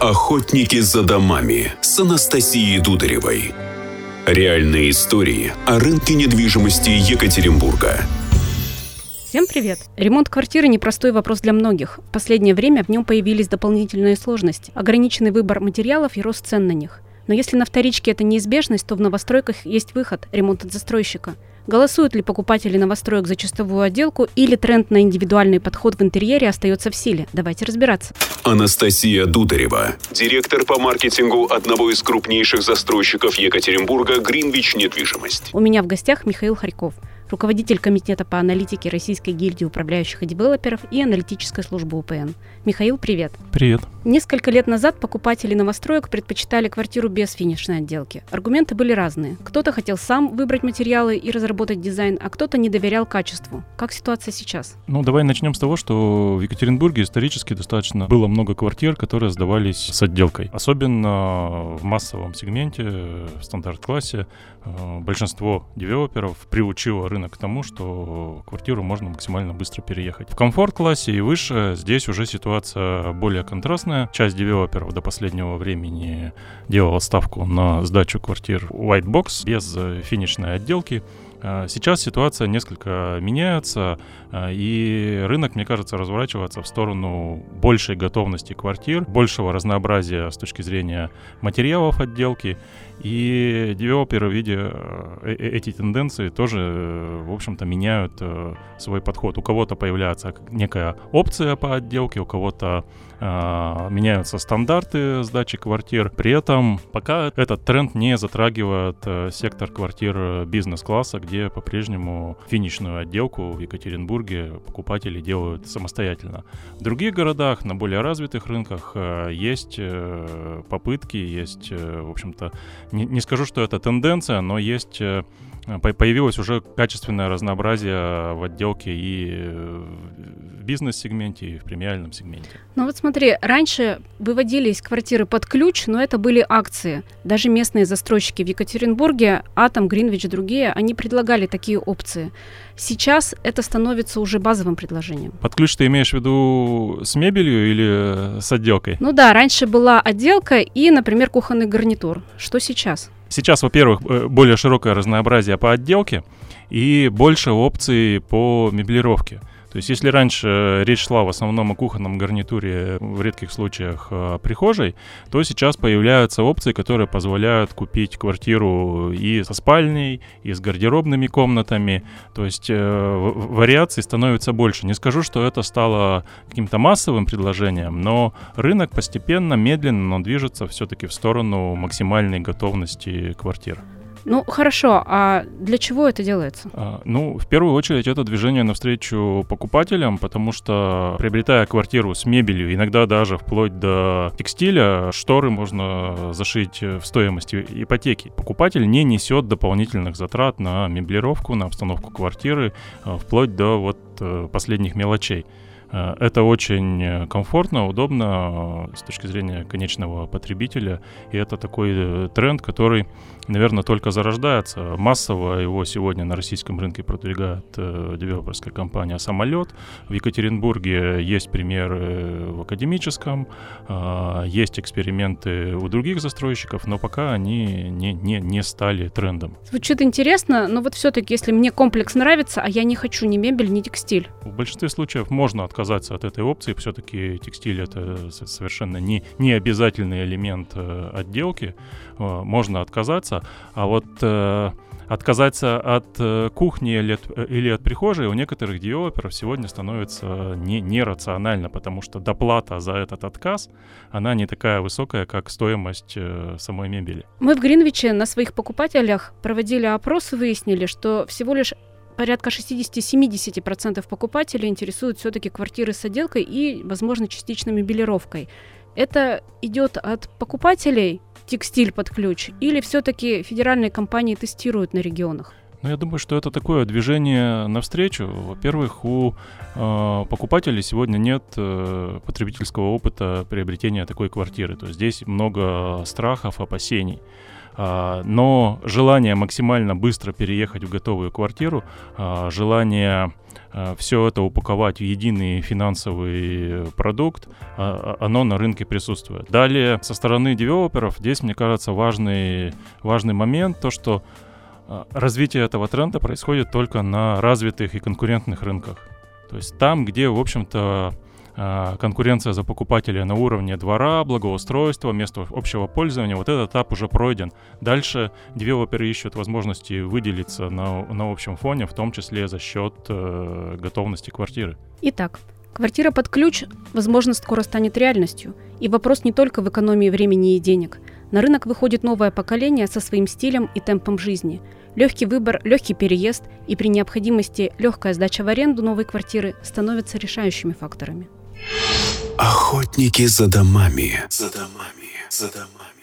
Охотники за домами с Анастасией Дударевой. Реальные истории о рынке недвижимости Екатеринбурга. Всем привет! Ремонт квартиры – непростой вопрос для многих. В последнее время в нем появились дополнительные сложности, ограниченный выбор материалов и рост цен на них. Но если на вторичке это неизбежность, то в новостройках есть выход – ремонт от застройщика – Голосуют ли покупатели новостроек за чистовую отделку или тренд на индивидуальный подход в интерьере остается в силе? Давайте разбираться. Анастасия Дударева, директор по маркетингу одного из крупнейших застройщиков Екатеринбурга «Гринвич Недвижимость». У меня в гостях Михаил Харьков – руководитель Комитета по аналитике Российской гильдии управляющих и девелоперов и аналитической службы УПН. Михаил, привет. Привет. Несколько лет назад покупатели новостроек предпочитали квартиру без финишной отделки. Аргументы были разные. Кто-то хотел сам выбрать материалы и разработать дизайн, а кто-то не доверял качеству. Как ситуация сейчас? Ну, давай начнем с того, что в Екатеринбурге исторически достаточно было много квартир, которые сдавались с отделкой. Особенно в массовом сегменте, в стандарт-классе, э, большинство девелоперов приучило рынок рынок к тому, что квартиру можно максимально быстро переехать. В комфорт-классе и выше здесь уже ситуация более контрастная. Часть девелоперов до последнего времени делала ставку на сдачу квартир white box без финишной отделки. А, сейчас ситуация несколько меняется, а, и рынок, мне кажется, разворачивается в сторону большей готовности квартир, большего разнообразия с точки зрения материалов отделки. И девелоперы, видя э, э, эти тенденции, тоже, э, в общем-то, меняют свой подход. У кого-то появляется некая опция по отделке, у кого-то а, меняются стандарты сдачи квартир. При этом пока этот тренд не затрагивает сектор квартир бизнес-класса, где по-прежнему финишную отделку в Екатеринбурге покупатели делают самостоятельно. В других городах, на более развитых рынках, есть попытки, есть, в общем-то, не, не скажу, что это тенденция, но есть э, появилось уже качественное разнообразие в отделке и бизнес-сегменте, и в премиальном сегменте. Ну вот смотри, раньше выводились квартиры под ключ, но это были акции. Даже местные застройщики в Екатеринбурге, Атом, Гринвич и другие, они предлагали такие опции. Сейчас это становится уже базовым предложением. Под ключ ты имеешь в виду с мебелью или с отделкой? Ну да, раньше была отделка и, например, кухонный гарнитур. Что сейчас? Сейчас, во-первых, э, более широкое разнообразие по отделке и больше опций по меблировке. То есть если раньше э, речь шла в основном о кухонном гарнитуре, в редких случаях о прихожей, то сейчас появляются опции, которые позволяют купить квартиру и со спальней, и с гардеробными комнатами. То есть э, вариаций становится больше. Не скажу, что это стало каким-то массовым предложением, но рынок постепенно, медленно, но движется все-таки в сторону максимальной готовности квартир. Ну, хорошо, а для чего это делается? А, ну, в первую очередь, это движение навстречу покупателям, потому что, приобретая квартиру с мебелью, иногда даже вплоть до текстиля, шторы можно зашить в стоимости ипотеки. Покупатель не несет дополнительных затрат на меблировку, на обстановку квартиры, а, вплоть до вот э, последних мелочей. Э, это очень э, комфортно, удобно э, с точки зрения конечного потребителя. И это такой тренд, который, наверное, только зарождается. Массово его сегодня на российском рынке продвигает девелоперская компания «Самолет». В Екатеринбурге есть примеры в академическом, есть эксперименты у других застройщиков, но пока они не, не, не стали трендом. Звучит интересно, но вот все-таки, если мне комплекс нравится, а я не хочу ни мебель, ни текстиль. В большинстве случаев можно отказаться отказаться от этой опции. Все-таки текстиль это совершенно не, не обязательный элемент э, отделки. Э, можно отказаться. А вот э, отказаться от кухни или от, или от прихожей у некоторых девелоперов сегодня становится не, нерационально, потому что доплата за этот отказ, она не такая высокая, как стоимость самой мебели. Мы в Гринвиче на своих покупателях проводили опрос и выяснили, что всего лишь порядка 60-70% покупателей интересуют все-таки квартиры с отделкой и, возможно, частичной мебелировкой. Это идет от покупателей текстиль под ключ или все-таки федеральные компании тестируют на регионах? Ну, я думаю, что это такое движение навстречу. Во-первых, у э, покупателей сегодня нет э, потребительского опыта приобретения такой квартиры. То есть здесь много страхов, опасений. А, но желание максимально быстро переехать в готовую квартиру, а, желание а, все это упаковать в единый финансовый продукт, оно на рынке присутствует. Далее, со стороны девелоперов, здесь, мне кажется, важный, важный момент, то, что развитие этого тренда происходит только на развитых и конкурентных рынках. То есть там, где, в общем-то, конкуренция за покупателя на уровне двора, благоустройства, места общего пользования, вот этот этап уже пройден. Дальше девелоперы ищут возможности выделиться на, на общем фоне, в том числе за счет э, готовности квартиры. Итак, квартира под ключ, возможно, скоро станет реальностью. И вопрос не только в экономии времени и денег. На рынок выходит новое поколение со своим стилем и темпом жизни – Легкий выбор, легкий переезд и при необходимости легкая сдача в аренду новой квартиры становятся решающими факторами. Охотники за домами. За домами. За домами.